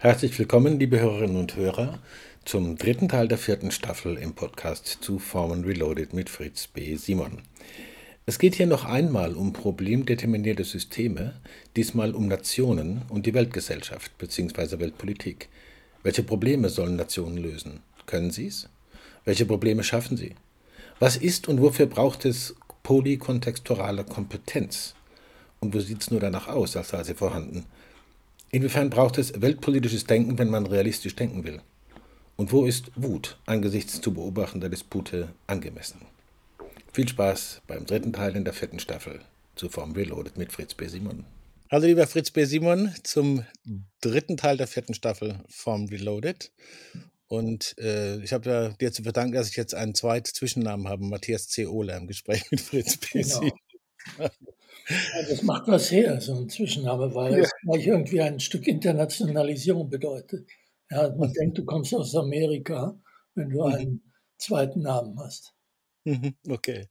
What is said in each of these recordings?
Herzlich willkommen, liebe Hörerinnen und Hörer, zum dritten Teil der vierten Staffel im Podcast zu Formen Reloaded mit Fritz B. Simon. Es geht hier noch einmal um problemdeterminierte Systeme, diesmal um Nationen und die Weltgesellschaft bzw. Weltpolitik. Welche Probleme sollen Nationen lösen? Können sie es? Welche Probleme schaffen sie? Was ist und wofür braucht es polykontexturale Kompetenz? Und wo sieht es nur danach aus, als sei sie vorhanden? Inwiefern braucht es weltpolitisches Denken, wenn man realistisch denken will? Und wo ist Wut angesichts zu beobachtender Dispute angemessen? Viel Spaß beim dritten Teil in der vierten Staffel zu Form Reloaded mit Fritz B. Simon. Hallo lieber Fritz B. Simon zum dritten Teil der vierten Staffel Form Reloaded. Und äh, ich habe ja dir zu verdanken, dass ich jetzt einen zweiten Zwischennamen habe, Matthias C. Ohler im Gespräch mit Fritz B. Genau. Simon. Ja, das macht was her, so ein Zwischenname, weil ja. es gleich irgendwie ein Stück Internationalisierung bedeutet. Ja, man mhm. denkt, du kommst aus Amerika, wenn du mhm. einen zweiten Namen hast. Mhm, okay.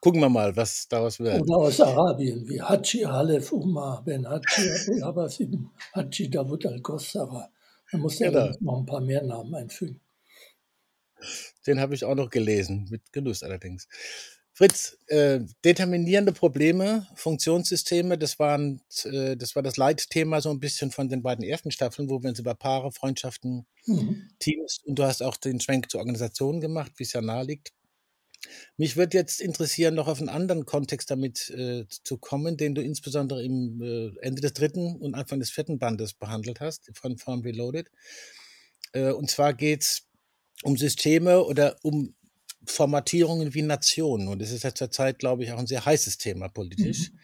Gucken wir mal, was daraus wird. Oder aus Arabien, wie Haji Halef Umar Ben Haji Abbas ibn Haji Davud al-Gossara. Da muss er genau. noch ein paar mehr Namen einfügen. Den habe ich auch noch gelesen, mit Genuss allerdings. Fritz, äh, determinierende Probleme, Funktionssysteme, das, waren, äh, das war das Leitthema so ein bisschen von den beiden ersten Staffeln, wo wir uns über Paare, Freundschaften, mhm. Teams und du hast auch den Schwenk zur Organisation gemacht, wie es ja nahe liegt. Mich würde jetzt interessieren, noch auf einen anderen Kontext damit äh, zu kommen, den du insbesondere im äh, Ende des dritten und Anfang des vierten Bandes behandelt hast, von Form Reloaded. Äh, und zwar geht es um Systeme oder um Formatierungen wie Nationen. Und das ist ja zurzeit, glaube ich, auch ein sehr heißes Thema politisch. Mhm.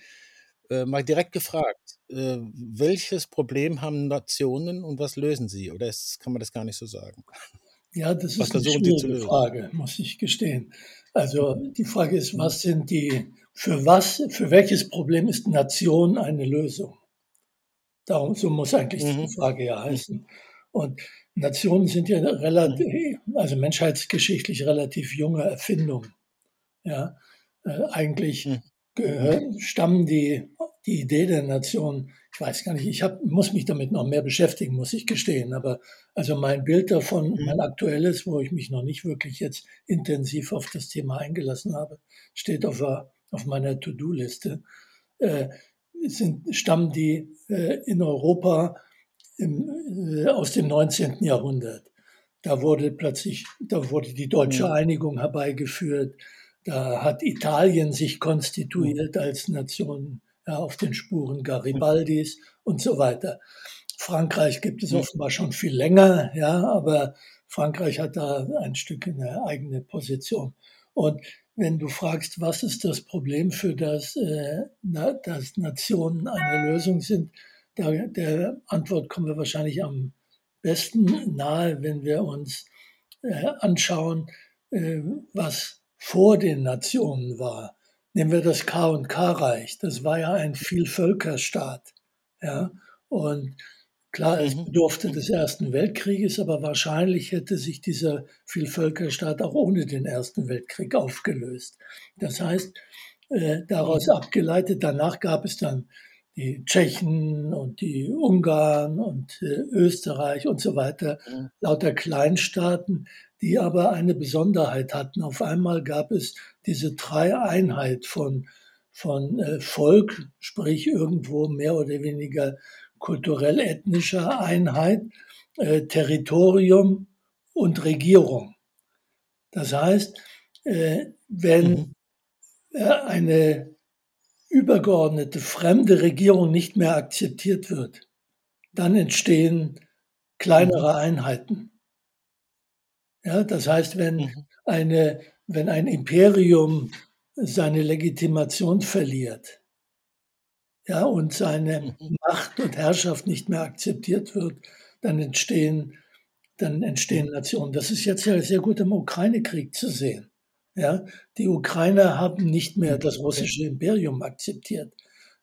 Äh, mal direkt gefragt, äh, welches Problem haben Nationen und was lösen sie? Oder ist, kann man das gar nicht so sagen? Ja, das ist eine schwierige Frage, muss ich gestehen. Also die Frage ist, was sind die, für was, für welches Problem ist Nation eine Lösung? Darum, so muss eigentlich mhm. die Frage ja heißen. Und Nationen sind ja relativ, also menschheitsgeschichtlich relativ junge Erfindungen. Ja, äh, eigentlich hm. stammen die, die Idee der Nation, ich weiß gar nicht, ich hab, muss mich damit noch mehr beschäftigen, muss ich gestehen. Aber also mein Bild davon, hm. mein aktuelles, wo ich mich noch nicht wirklich jetzt intensiv auf das Thema eingelassen habe, steht auf, auf meiner To-Do-Liste. Äh, sind, stammen die äh, in Europa im, äh, aus dem 19. Jahrhundert. Da wurde plötzlich, da wurde die deutsche. Einigung herbeigeführt. Da hat Italien sich konstituiert als Nation ja, auf den Spuren Garibaldis und so weiter. Frankreich gibt es offenbar schon viel länger, ja, aber Frankreich hat da ein Stück eine eigene Position. Und wenn du fragst, was ist das Problem für das, äh, dass Nationen eine Lösung sind, der, der Antwort kommen wir wahrscheinlich am besten nahe, wenn wir uns äh, anschauen, äh, was vor den Nationen war. Nehmen wir das K und K-Reich. Das war ja ein Vielvölkerstaat. Ja, und klar, es mhm. bedurfte des Ersten Weltkrieges, aber wahrscheinlich hätte sich dieser Vielvölkerstaat auch ohne den Ersten Weltkrieg aufgelöst. Das heißt, äh, daraus mhm. abgeleitet, danach gab es dann die Tschechen und die Ungarn und äh, Österreich und so weiter, mhm. lauter Kleinstaaten, die aber eine Besonderheit hatten. Auf einmal gab es diese Dreieinheit von, von äh, Volk, sprich irgendwo mehr oder weniger kulturell-ethnischer Einheit, äh, Territorium und Regierung. Das heißt, äh, wenn mhm. Äh, eine übergeordnete fremde Regierung nicht mehr akzeptiert wird, dann entstehen kleinere mhm. Einheiten. Ja, das heißt, wenn mhm. eine, wenn ein Imperium seine Legitimation verliert, ja, und seine mhm. Macht und Herrschaft nicht mehr akzeptiert wird, dann entstehen, dann entstehen Nationen. Das ist jetzt ja sehr gut im Ukraine-Krieg zu sehen. Ja, die Ukrainer haben nicht mehr das russische Imperium akzeptiert.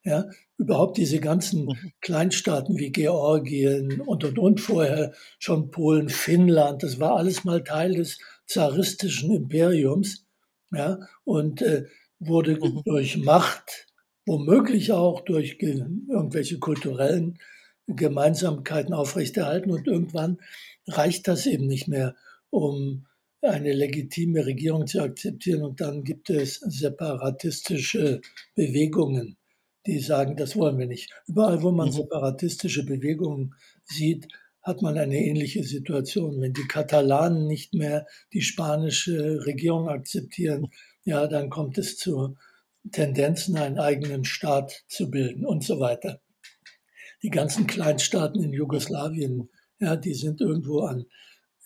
Ja, überhaupt diese ganzen mhm. Kleinstaaten wie Georgien und und und vorher schon Polen, Finnland, das war alles mal Teil des zaristischen Imperiums. Ja, und äh, wurde mhm. durch Macht, womöglich auch durch irgendwelche kulturellen Gemeinsamkeiten aufrechterhalten und irgendwann reicht das eben nicht mehr, um eine legitime Regierung zu akzeptieren. Und dann gibt es separatistische Bewegungen, die sagen, das wollen wir nicht. Überall, wo man mhm. separatistische Bewegungen sieht, hat man eine ähnliche Situation. Wenn die Katalanen nicht mehr die spanische Regierung akzeptieren, ja, dann kommt es zu Tendenzen, einen eigenen Staat zu bilden und so weiter. Die ganzen Kleinstaaten in Jugoslawien, ja, die sind irgendwo an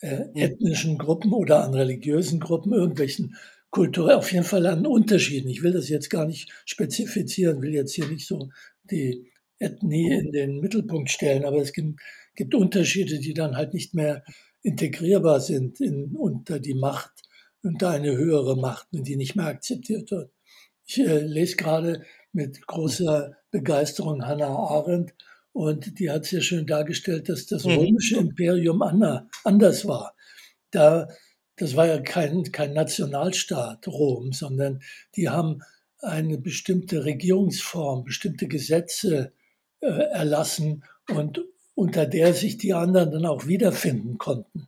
äh, ethnischen Gruppen oder an religiösen Gruppen, irgendwelchen kulturell, auf jeden Fall an Unterschieden. Ich will das jetzt gar nicht spezifizieren, will jetzt hier nicht so die Ethnie in den Mittelpunkt stellen, aber es gibt, gibt Unterschiede, die dann halt nicht mehr integrierbar sind in, unter die Macht, unter eine höhere Macht, die nicht mehr akzeptiert wird. Ich äh, lese gerade mit großer Begeisterung Hannah Arendt und die hat sehr schön dargestellt, dass das mhm. römische Imperium anders war. Da, das war ja kein, kein Nationalstaat Rom, sondern die haben eine bestimmte Regierungsform, bestimmte Gesetze äh, erlassen und unter der sich die anderen dann auch wiederfinden konnten.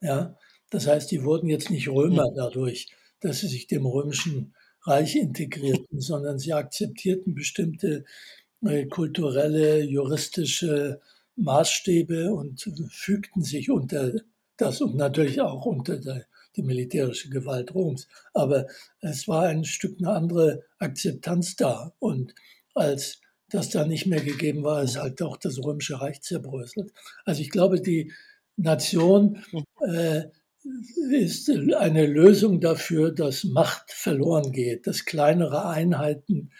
Ja, das heißt, die wurden jetzt nicht Römer mhm. dadurch, dass sie sich dem römischen Reich integrierten, sondern sie akzeptierten bestimmte kulturelle, juristische Maßstäbe und fügten sich unter das und natürlich auch unter die militärische Gewalt Roms. Aber es war ein Stück eine andere Akzeptanz da. Und als das da nicht mehr gegeben war, ist halt auch das Römische Reich zerbröselt. Also ich glaube, die Nation äh, ist eine Lösung dafür, dass Macht verloren geht, dass kleinere Einheiten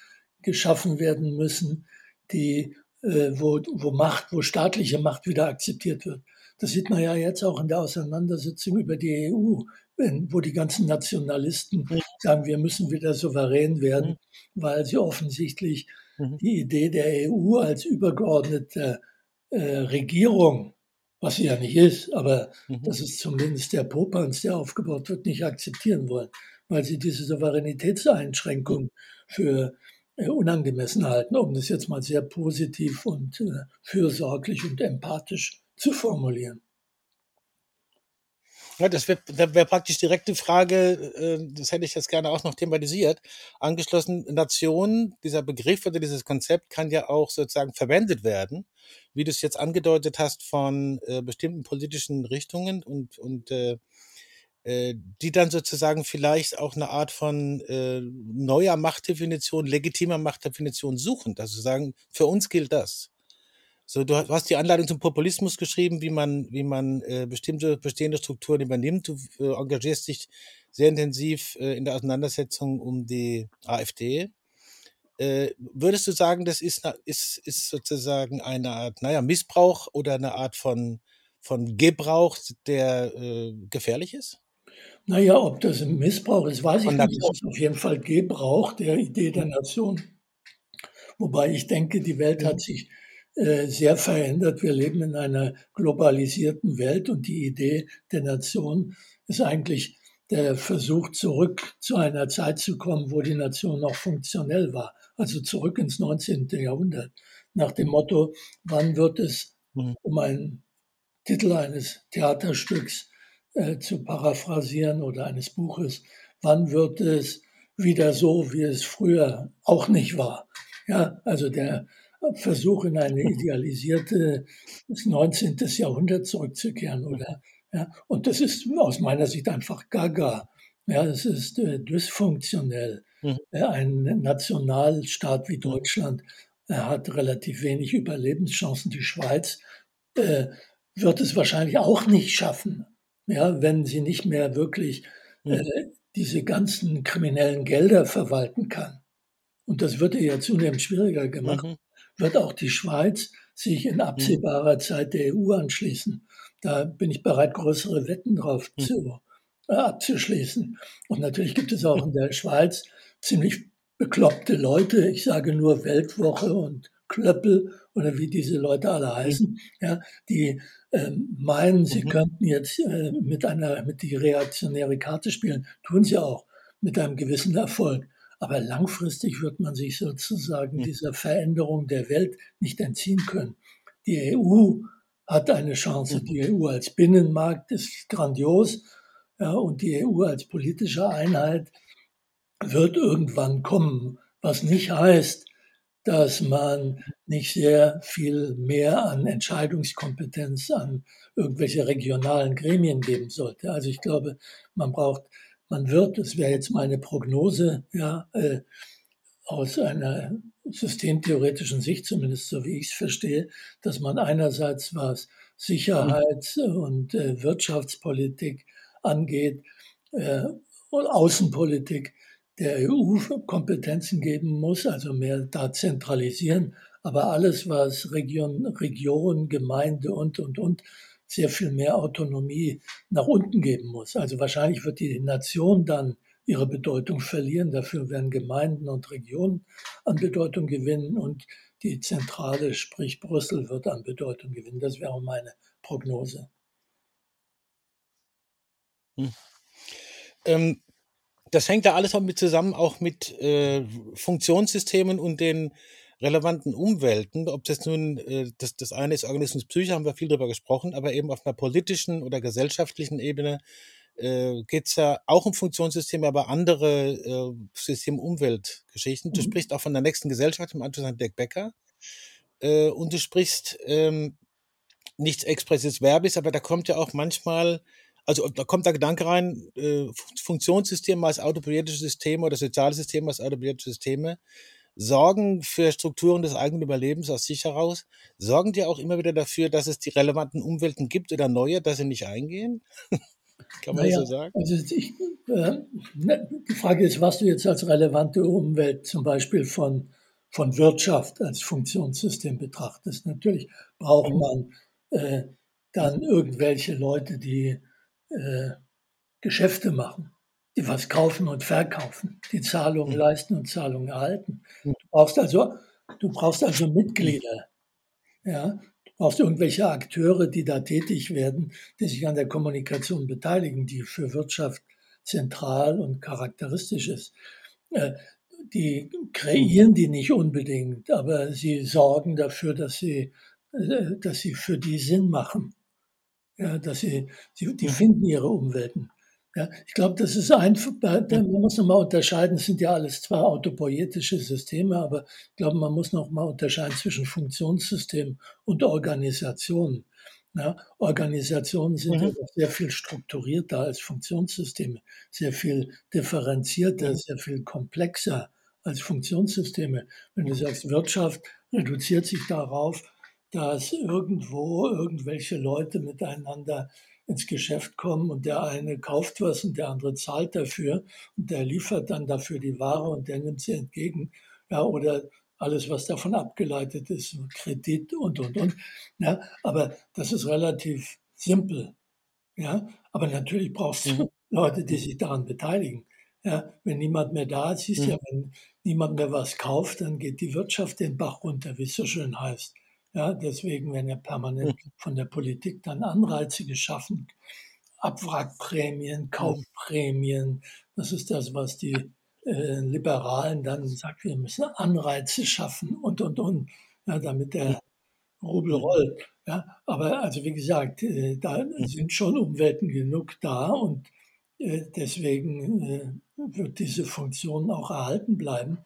geschaffen werden müssen, die, äh, wo, wo Macht, wo staatliche Macht wieder akzeptiert wird. Das sieht man ja jetzt auch in der Auseinandersetzung über die EU, wenn, wo die ganzen Nationalisten sagen, wir müssen wieder souverän werden, mhm. weil sie offensichtlich mhm. die Idee der EU als übergeordnete äh, Regierung, was sie ja nicht ist, aber mhm. das ist zumindest der Popanz, der aufgebaut wird, nicht akzeptieren wollen, weil sie diese Souveränitätseinschränkung für unangemessen halten, um das jetzt mal sehr positiv und äh, fürsorglich und empathisch zu formulieren. Ja, das wäre wär praktisch direkt die Frage, äh, das hätte ich jetzt gerne auch noch thematisiert. Angeschlossen, Nation, dieser Begriff oder dieses Konzept kann ja auch sozusagen verwendet werden, wie du es jetzt angedeutet hast, von äh, bestimmten politischen Richtungen und, und äh, äh, die dann sozusagen vielleicht auch eine Art von äh, neuer Machtdefinition, legitimer Machtdefinition suchen. Also sagen, für uns gilt das. So, du hast die Anleitung zum Populismus geschrieben, wie man, wie man äh, bestimmte bestehende Strukturen übernimmt. Du äh, engagierst dich sehr intensiv äh, in der Auseinandersetzung um die AfD. Äh, würdest du sagen, das ist, ist, ist sozusagen eine Art, naja, Missbrauch oder eine Art von, von Gebrauch, der äh, gefährlich ist? Naja, ob das ein Missbrauch ist, weiß ich nicht. Das ist auf jeden Fall Gebrauch der Idee der Nation. Wobei ich denke, die Welt hat sich äh, sehr verändert. Wir leben in einer globalisierten Welt und die Idee der Nation ist eigentlich der Versuch, zurück zu einer Zeit zu kommen, wo die Nation noch funktionell war. Also zurück ins 19. Jahrhundert. Nach dem Motto, wann wird es, mhm. um einen Titel eines Theaterstücks äh, zu paraphrasieren oder eines Buches, wann wird es wieder so, wie es früher auch nicht war. Ja, also der Versuch in eine idealisierte 19. Jahrhundert zurückzukehren, oder? Ja, und das ist aus meiner Sicht einfach gaga. Ja, es ist äh, dysfunktionell. Mhm. Ein Nationalstaat wie Deutschland äh, hat relativ wenig Überlebenschancen. Die Schweiz äh, wird es wahrscheinlich auch nicht schaffen ja, wenn sie nicht mehr wirklich äh, diese ganzen kriminellen Gelder verwalten kann. Und das wird ihr ja zunehmend schwieriger gemacht. Mhm. Wird auch die Schweiz sich in absehbarer mhm. Zeit der EU anschließen. Da bin ich bereit, größere Wetten drauf mhm. zu, äh, abzuschließen. Und natürlich gibt es auch in der Schweiz ziemlich bekloppte Leute. Ich sage nur Weltwoche und Klöppel oder wie diese Leute alle heißen, ja, die äh, meinen, sie mhm. könnten jetzt äh, mit einer, mit die reaktionäre Karte spielen, tun sie auch mit einem gewissen Erfolg. Aber langfristig wird man sich sozusagen mhm. dieser Veränderung der Welt nicht entziehen können. die EU hat eine Chance. Die EU als Binnenmarkt ist grandios. Ja, und die EU als politische Einheit wird irgendwann kommen, was nicht heißt, dass man nicht sehr viel mehr an Entscheidungskompetenz an irgendwelche regionalen Gremien geben sollte. Also ich glaube, man braucht, man wird, das wäre jetzt meine Prognose, ja, äh, aus einer systemtheoretischen Sicht, zumindest so wie ich es verstehe, dass man einerseits was Sicherheits- und äh, Wirtschaftspolitik angeht äh, und Außenpolitik der EU Kompetenzen geben muss, also mehr da zentralisieren. Aber alles, was Region, Region, Gemeinde und, und, und, sehr viel mehr Autonomie nach unten geben muss. Also wahrscheinlich wird die Nation dann ihre Bedeutung verlieren. Dafür werden Gemeinden und Regionen an Bedeutung gewinnen und die Zentrale, sprich Brüssel, wird an Bedeutung gewinnen. Das wäre meine Prognose. Hm. Ähm, das hängt da alles auch mit zusammen, auch mit äh, Funktionssystemen und den relevanten Umwelten. Ob das nun, äh, das, das eine ist Organismus Psyche, haben wir viel darüber gesprochen, aber eben auf einer politischen oder gesellschaftlichen Ebene äh, geht es ja auch um Funktionssysteme, aber andere äh, System-Umwelt-Geschichten. Du mhm. sprichst auch von der nächsten Gesellschaft im Anschluss an Dirk Becker. Äh, und du sprichst ähm, nichts expressis verbis, aber da kommt ja auch manchmal also da kommt der Gedanke rein, äh, Funktionssysteme als autopoietische Systeme oder soziale Systeme als autopoietische Systeme sorgen für Strukturen des eigenen Überlebens aus sich heraus, sorgen die auch immer wieder dafür, dass es die relevanten Umwelten gibt oder neue, dass sie nicht eingehen? Kann man naja, so sagen? Also ich, äh, die Frage ist, was du jetzt als relevante Umwelt zum Beispiel von, von Wirtschaft als Funktionssystem betrachtest. Natürlich braucht mhm. man äh, dann irgendwelche Leute, die äh, Geschäfte machen, die was kaufen und verkaufen, die Zahlungen mhm. leisten und Zahlungen erhalten. Du brauchst also, du brauchst also Mitglieder. Ja, du brauchst irgendwelche Akteure, die da tätig werden, die sich an der Kommunikation beteiligen, die für Wirtschaft zentral und charakteristisch ist. Äh, die kreieren die nicht unbedingt, aber sie sorgen dafür, dass sie, äh, dass sie für die Sinn machen ja, dass sie, sie die finden ihre Umwelten. Ja, ich glaube, das ist einfach, man muss nochmal unterscheiden, es sind ja alles zwar autopoietische Systeme, aber ich glaube, man muss nochmal unterscheiden zwischen Funktionssystem und Organisation. Ja, Organisationen sind mhm. ja sehr viel strukturierter als Funktionssysteme, sehr viel differenzierter, sehr viel komplexer als Funktionssysteme. Wenn du sagst, Wirtschaft reduziert sich darauf, dass irgendwo irgendwelche Leute miteinander ins Geschäft kommen und der eine kauft was und der andere zahlt dafür und der liefert dann dafür die Ware und der nimmt sie entgegen. Ja, oder alles, was davon abgeleitet ist, Kredit und, und, und. Ja, aber das ist relativ simpel. Ja, aber natürlich brauchst du mhm. Leute, die sich daran beteiligen. Ja, wenn niemand mehr da ist, siehst mhm. ja, wenn niemand mehr was kauft, dann geht die Wirtschaft den Bach runter, wie es so schön heißt. Ja, deswegen werden ja permanent hm. von der Politik dann Anreize geschaffen. Abwrackprämien, hm. Kaufprämien. Das ist das, was die äh, Liberalen dann sagen, wir müssen Anreize schaffen und, und, und, ja, damit der hm. Rubel rollt. Ja, aber also wie gesagt, äh, da sind schon Umwelten genug da und äh, deswegen äh, wird diese Funktion auch erhalten bleiben.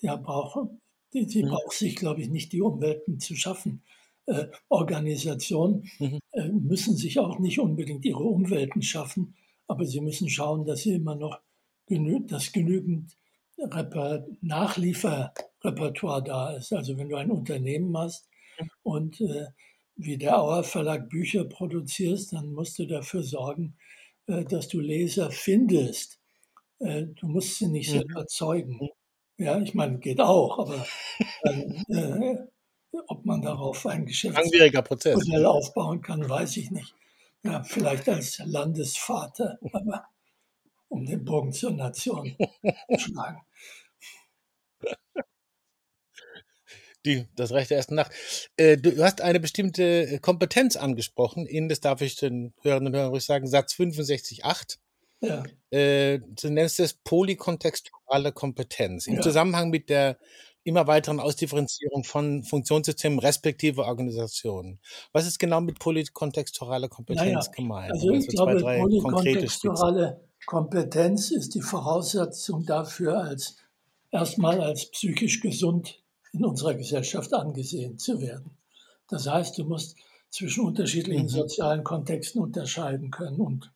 Der braucht die, die mhm. braucht sich, glaube ich, nicht die Umwelten zu schaffen. Äh, Organisationen mhm. äh, müssen sich auch nicht unbedingt ihre Umwelten schaffen, aber sie müssen schauen, dass sie immer noch genü dass genügend Reper Nachlieferrepertoire da ist. Also wenn du ein Unternehmen hast und äh, wie der Auer Verlag Bücher produzierst, dann musst du dafür sorgen, äh, dass du Leser findest. Äh, du musst sie nicht mhm. selber erzeugen. Ja, ich meine, geht auch, aber dann, äh, ob man darauf ein Geschäftsmodell aufbauen kann, weiß ich nicht. Ja, vielleicht als Landesvater, aber um den Bogen zur Nation zu schlagen. Die, das Recht der ersten Nacht. Äh, du hast eine bestimmte Kompetenz angesprochen, in, das darf ich den Hörerinnen und Hörern ruhig sagen, Satz 65.8. Ja. Äh, du nennst es polykontextuale Kompetenz. Im ja. Zusammenhang mit der immer weiteren Ausdifferenzierung von Funktionssystemen respektive Organisationen. Was ist genau mit polykontextualer Kompetenz naja, gemeint? Also ich glaube, zwei, polykontextuale Kompetenz ist die Voraussetzung dafür, als erstmal als psychisch gesund in unserer Gesellschaft angesehen zu werden. Das heißt, du musst zwischen unterschiedlichen mhm. sozialen Kontexten unterscheiden können und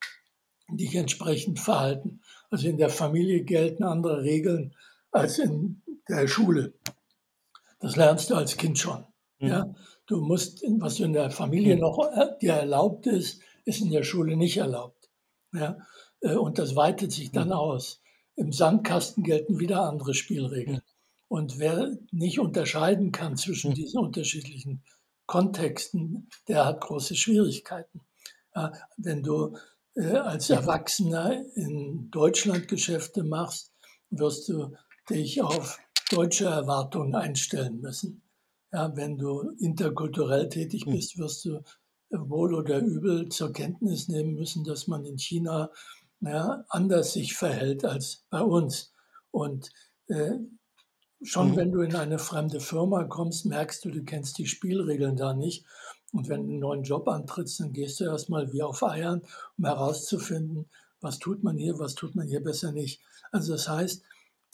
dich entsprechend verhalten. Also in der Familie gelten andere Regeln als in der Schule. Das lernst du als Kind schon. Mhm. Ja? Du musst, was in der Familie mhm. noch äh, dir erlaubt ist, ist in der Schule nicht erlaubt. Ja? Äh, und das weitet sich dann mhm. aus. Im Sandkasten gelten wieder andere Spielregeln. Und wer nicht unterscheiden kann zwischen mhm. diesen unterschiedlichen Kontexten, der hat große Schwierigkeiten. Ja, wenn du als Erwachsener in Deutschland Geschäfte machst, wirst du dich auf deutsche Erwartungen einstellen müssen. Ja, wenn du interkulturell tätig hm. bist, wirst du wohl oder übel zur Kenntnis nehmen müssen, dass man in China ja, anders sich verhält als bei uns. Und äh, schon mhm. wenn du in eine fremde Firma kommst, merkst du, du kennst die Spielregeln da nicht. Und wenn du einen neuen Job antrittst, dann gehst du erstmal wie auf Eiern, um herauszufinden, was tut man hier, was tut man hier besser nicht. Also das heißt,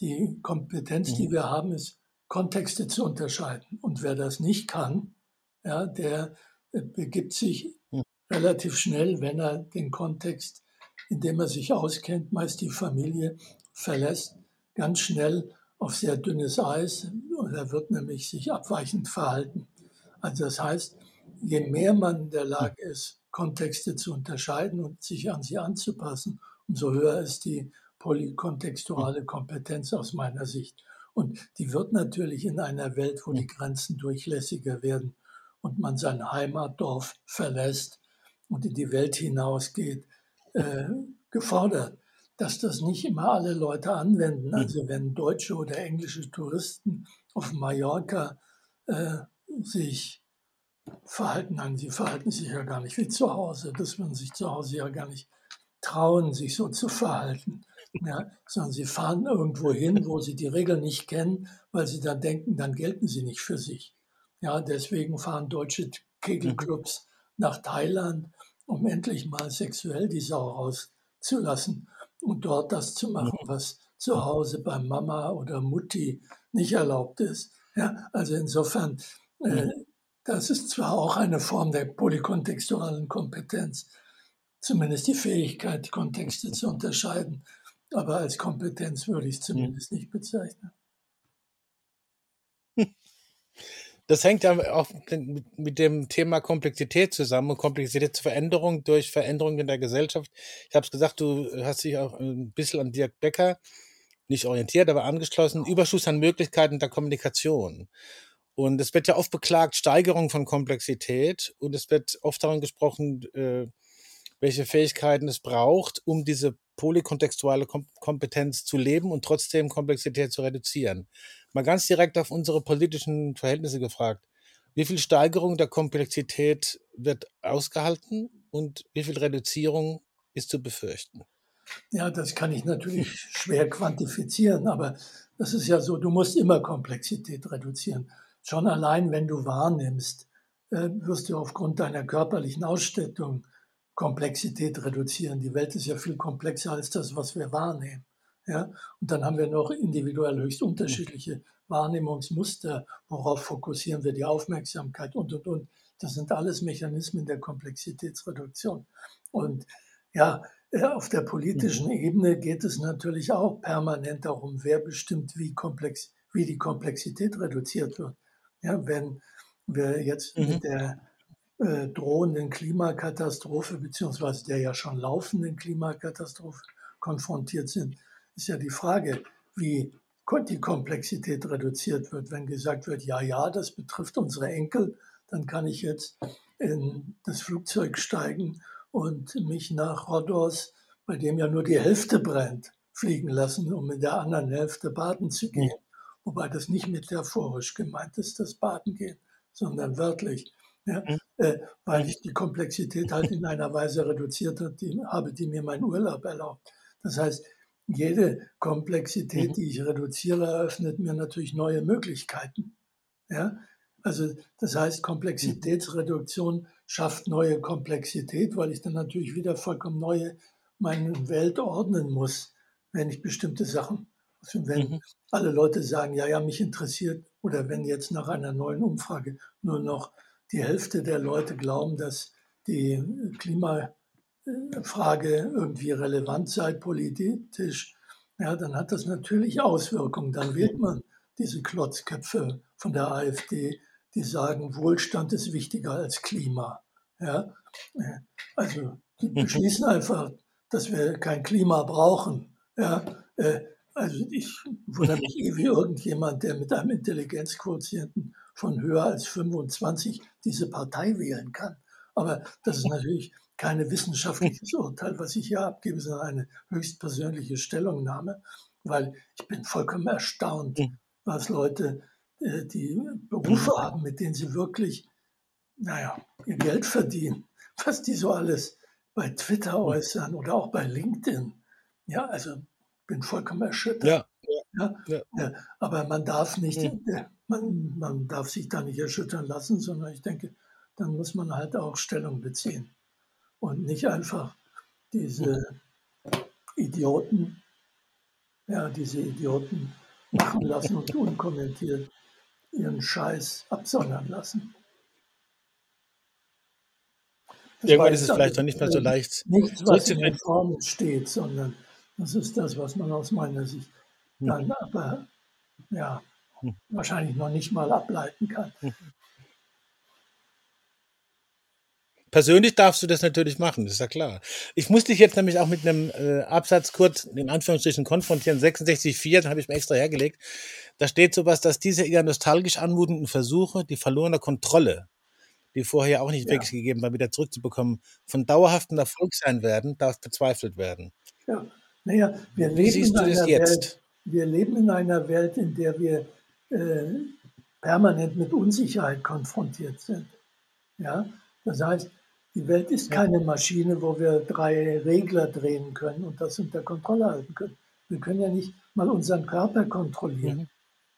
die Kompetenz, die mhm. wir haben, ist, Kontexte zu unterscheiden. Und wer das nicht kann, ja, der äh, begibt sich relativ schnell, wenn er den Kontext, in dem er sich auskennt, meist die Familie, verlässt, ganz schnell auf sehr dünnes Eis. Und er wird nämlich sich abweichend verhalten. Also das heißt, je mehr man in der Lage ist, Kontexte zu unterscheiden und sich an sie anzupassen, umso höher ist die polykontextuale Kompetenz aus meiner Sicht. Und die wird natürlich in einer Welt, wo die Grenzen durchlässiger werden und man sein Heimatdorf verlässt und in die Welt hinausgeht, äh, gefordert. Dass das nicht immer alle Leute anwenden. Also wenn deutsche oder englische Touristen auf Mallorca äh, sich verhalten, nein, sie verhalten sich ja gar nicht wie zu Hause. Das würden sich zu Hause ja gar nicht trauen, sich so zu verhalten ja, sondern sie fahren irgendwo hin, wo sie die Regeln nicht kennen, weil sie dann denken, dann gelten sie nicht für sich. Ja, deswegen fahren deutsche Kegelclubs nach Thailand, um endlich mal sexuell die Sau rauszulassen und dort das zu machen, was zu Hause bei Mama oder Mutti nicht erlaubt ist. Ja, also insofern, äh, das ist zwar auch eine Form der polykontextualen Kompetenz, zumindest die Fähigkeit, Kontexte zu unterscheiden. Aber als Kompetenz würde ich es hm. zumindest nicht bezeichnen. Das hängt ja auch mit dem Thema Komplexität zusammen und Komplexitätsveränderung durch Veränderungen in der Gesellschaft. Ich habe es gesagt, du hast dich auch ein bisschen an Dirk Becker nicht orientiert, aber angeschlossen. Überschuss an Möglichkeiten der Kommunikation. Und es wird ja oft beklagt, Steigerung von Komplexität. Und es wird oft daran gesprochen, äh, welche Fähigkeiten es braucht, um diese polykontextuale Kompetenz zu leben und trotzdem Komplexität zu reduzieren. Mal ganz direkt auf unsere politischen Verhältnisse gefragt. Wie viel Steigerung der Komplexität wird ausgehalten und wie viel Reduzierung ist zu befürchten? Ja, das kann ich natürlich schwer quantifizieren, aber das ist ja so, du musst immer Komplexität reduzieren. Schon allein, wenn du wahrnimmst, äh, wirst du aufgrund deiner körperlichen Ausstattung Komplexität reduzieren. Die Welt ist ja viel komplexer als das, was wir wahrnehmen. Ja? Und dann haben wir noch individuell höchst unterschiedliche Wahrnehmungsmuster. Worauf fokussieren wir die Aufmerksamkeit und, und, und. Das sind alles Mechanismen der Komplexitätsreduktion. Und ja, äh, auf der politischen mhm. Ebene geht es natürlich auch permanent darum, wer bestimmt, wie, komplex, wie die Komplexität reduziert wird. Ja, wenn wir jetzt mhm. mit der äh, drohenden Klimakatastrophe beziehungsweise der ja schon laufenden Klimakatastrophe konfrontiert sind, ist ja die Frage, wie die Komplexität reduziert wird. Wenn gesagt wird, ja, ja, das betrifft unsere Enkel, dann kann ich jetzt in das Flugzeug steigen und mich nach Rhodos, bei dem ja nur die Hälfte brennt, fliegen lassen, um in der anderen Hälfte baden zu gehen. Wobei das nicht metaphorisch gemeint ist, das Baden gehen, sondern wörtlich ja, mhm. äh, weil ich die Komplexität halt in einer Weise reduziert habe die, habe, die mir meinen Urlaub erlaubt. Das heißt, jede Komplexität, mhm. die ich reduziere, eröffnet mir natürlich neue Möglichkeiten. Ja? Also das heißt, Komplexitätsreduktion schafft neue Komplexität, weil ich dann natürlich wieder vollkommen neue meine Welt ordnen muss, wenn ich bestimmte Sachen, also wenn mhm. alle Leute sagen, ja, ja, mich interessiert, oder wenn jetzt nach einer neuen Umfrage nur noch die Hälfte der Leute glauben, dass die Klimafrage irgendwie relevant sei politisch, ja, dann hat das natürlich Auswirkungen. Dann wählt man diese Klotzköpfe von der AfD, die sagen, Wohlstand ist wichtiger als Klima. Ja? Also die mhm. beschließen einfach, dass wir kein Klima brauchen. Ja? Also ich wundere mich eh, wie irgendjemand, der mit einem Intelligenzquotienten von höher als 25 diese Partei wählen kann. Aber das ist natürlich kein wissenschaftliches Urteil, was ich hier abgebe, sondern eine höchstpersönliche Stellungnahme, weil ich bin vollkommen erstaunt, was Leute, äh, die Berufe haben, mit denen sie wirklich, naja, ihr Geld verdienen, was die so alles bei Twitter äußern oder auch bei LinkedIn. Ja, also bin vollkommen erschüttert. Ja. Ja, ja. ja. aber man darf nicht, man, man darf sich da nicht erschüttern lassen, sondern ich denke, dann muss man halt auch Stellung beziehen und nicht einfach diese Idioten, ja, diese Idioten machen lassen und unkommentiert ihren Scheiß absondern lassen. Das Irgendwann ist es vielleicht noch nicht mehr so leicht. Nichts, was in der Form steht, sondern das ist das, was man aus meiner Sicht hm. dann aber ja, hm. wahrscheinlich noch nicht mal ableiten kann. Hm. Persönlich darfst du das natürlich machen, ist ja klar. Ich muss dich jetzt nämlich auch mit einem äh, Absatz kurz in Anführungsstrichen konfrontieren. 66.4, den habe ich mir extra hergelegt. Da steht sowas, dass diese eher nostalgisch anmutenden Versuche, die verlorene Kontrolle, die vorher auch nicht ja. wirklich gegeben war, wieder zurückzubekommen, von dauerhaftem Erfolg sein werden, darf bezweifelt werden. Ja, naja, wir leben, in einer Welt, wir leben in einer Welt, in der wir äh, permanent mit Unsicherheit konfrontiert sind. Ja, das heißt, die Welt ist keine Maschine, wo wir drei Regler drehen können und das unter Kontrolle halten können. Wir können ja nicht mal unseren Körper kontrollieren, mhm.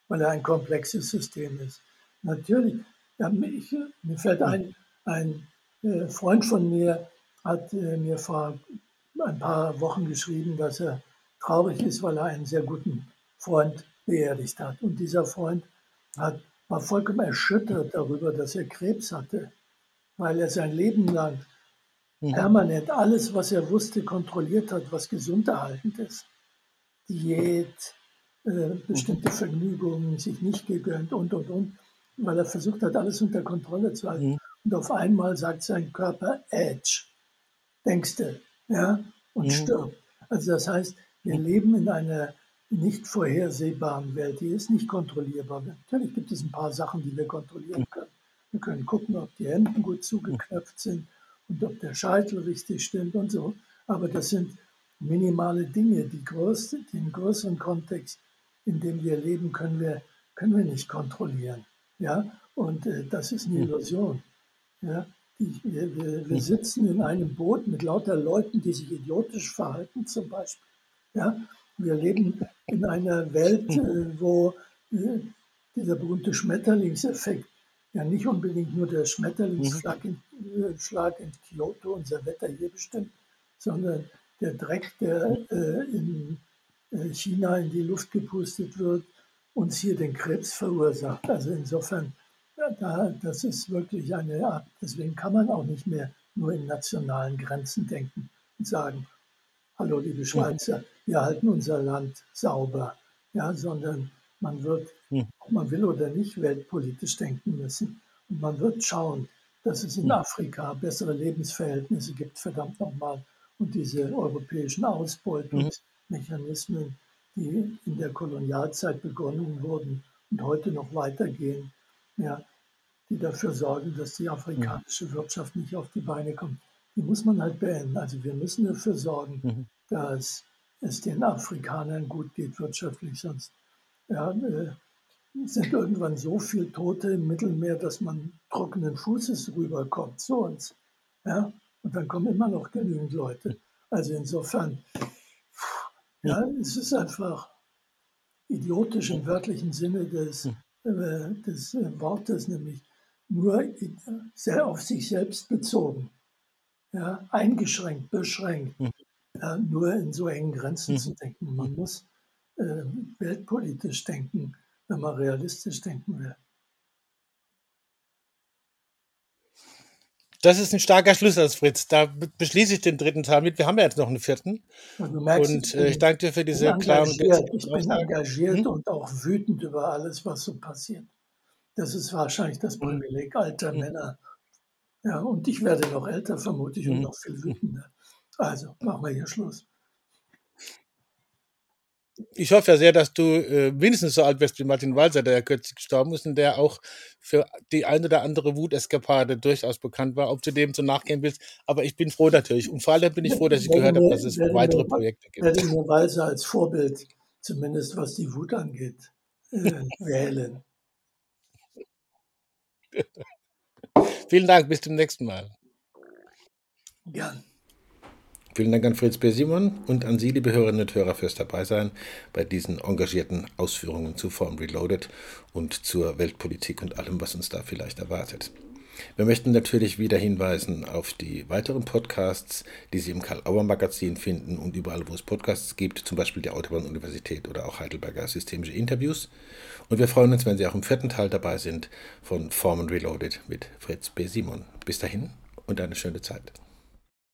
weil er ein komplexes System ist. Natürlich, ja, mich, mir fällt ein, ein äh, Freund von mir hat äh, mir vor ein paar Wochen geschrieben, dass er traurig ist, weil er einen sehr guten Freund beerdigt hat. Und dieser Freund hat, war vollkommen erschüttert darüber, dass er Krebs hatte weil er sein Leben lang mhm. permanent alles, was er wusste, kontrolliert hat, was gesunderhaltend ist. Diät, äh, bestimmte mhm. Vergnügungen, sich nicht gegönnt und, und, und, weil er versucht hat, alles unter Kontrolle zu halten. Mhm. Und auf einmal sagt sein Körper Edge, denkst du, ja, und mhm. stirbt. Also das heißt, wir leben in einer nicht vorhersehbaren Welt, die ist nicht kontrollierbar. Natürlich gibt es ein paar Sachen, die wir kontrollieren können. Wir können gucken, ob die Hemden gut zugeknöpft sind und ob der Scheitel richtig stimmt und so. Aber das sind minimale Dinge. Die größte, den größeren Kontext, in dem wir leben, können wir, können wir nicht kontrollieren. Ja? Und äh, das ist eine. Illusion. Ja? Die, wir, wir, sitzen in einem Boot mit lauter Leuten, die sich idiotisch verhalten, zum Beispiel. Ja? Wir leben in einer Welt, äh, wo äh, dieser berühmte Schmetterlingseffekt ja nicht unbedingt nur der Schmetterlingsschlag in, äh, Schlag in Kyoto unser Wetter hier bestimmt, sondern der Dreck, der äh, in äh, China in die Luft gepustet wird, uns hier den Krebs verursacht. Also insofern, da, das ist wirklich eine Art, deswegen kann man auch nicht mehr nur in nationalen Grenzen denken und sagen, hallo liebe Schweizer, wir halten unser Land sauber, ja, sondern man wird, hm. ob man will oder nicht, weltpolitisch denken müssen. Und man wird schauen, dass es in hm. Afrika bessere Lebensverhältnisse gibt, verdammt nochmal. Und diese europäischen Ausbeutungsmechanismen, die in der Kolonialzeit begonnen wurden und heute noch weitergehen, ja, die dafür sorgen, dass die afrikanische Wirtschaft nicht auf die Beine kommt, die muss man halt beenden. Also wir müssen dafür sorgen, mhm. dass es den Afrikanern gut geht wirtschaftlich, sonst ja, äh, sind irgendwann so viele Tote im Mittelmeer, dass man trockenen Fußes rüberkommt zu uns. Ja? Und dann kommen immer noch genügend Leute. Also insofern, Ja, es ist einfach idiotisch im wörtlichen Sinne des, hm. äh, des äh, Wortes, nämlich nur sehr auf sich selbst bezogen, ja, eingeschränkt, beschränkt, hm. ja, nur in so engen Grenzen hm. zu denken. Man muss äh, weltpolitisch denken, wenn man realistisch denken will. Das ist ein starker Schlusssatz, Fritz. Da beschließe ich den dritten Teil mit. Wir haben ja jetzt noch einen vierten. Und, merkst, und äh, ich danke dir für diese klaren. Ich bin engagiert hm? und auch wütend über alles, was so passiert. Das ist wahrscheinlich das. Privileg alter hm. Männer. Ja, und ich werde noch älter, vermute ich, und hm. noch viel wütender. Also, machen wir hier Schluss ich hoffe ja sehr, dass du äh, mindestens so alt wirst wie Martin Walser, der ja kürzlich gestorben ist und der auch für die ein oder andere Wuteskapade durchaus bekannt war. Ob du dem so nachgehen willst, aber ich bin froh natürlich. Und vor allem bin ich froh, dass ich gehört habe, dass es weitere Projekte gibt. Ich werde mir Walser als Vorbild, zumindest was die Wut angeht, äh, wählen. Vielen Dank, bis zum nächsten Mal. Gern. Vielen Dank an Fritz B. Simon und an Sie, liebe Hörerinnen und Hörer, fürs Dabeisein bei diesen engagierten Ausführungen zu Form Reloaded und zur Weltpolitik und allem, was uns da vielleicht erwartet. Wir möchten natürlich wieder hinweisen auf die weiteren Podcasts, die Sie im Karl-Auer-Magazin finden und überall, wo es Podcasts gibt, zum Beispiel der Autobahn-Universität oder auch Heidelberger Systemische Interviews. Und wir freuen uns, wenn Sie auch im vierten Teil dabei sind von Form Reloaded mit Fritz B. Simon. Bis dahin und eine schöne Zeit.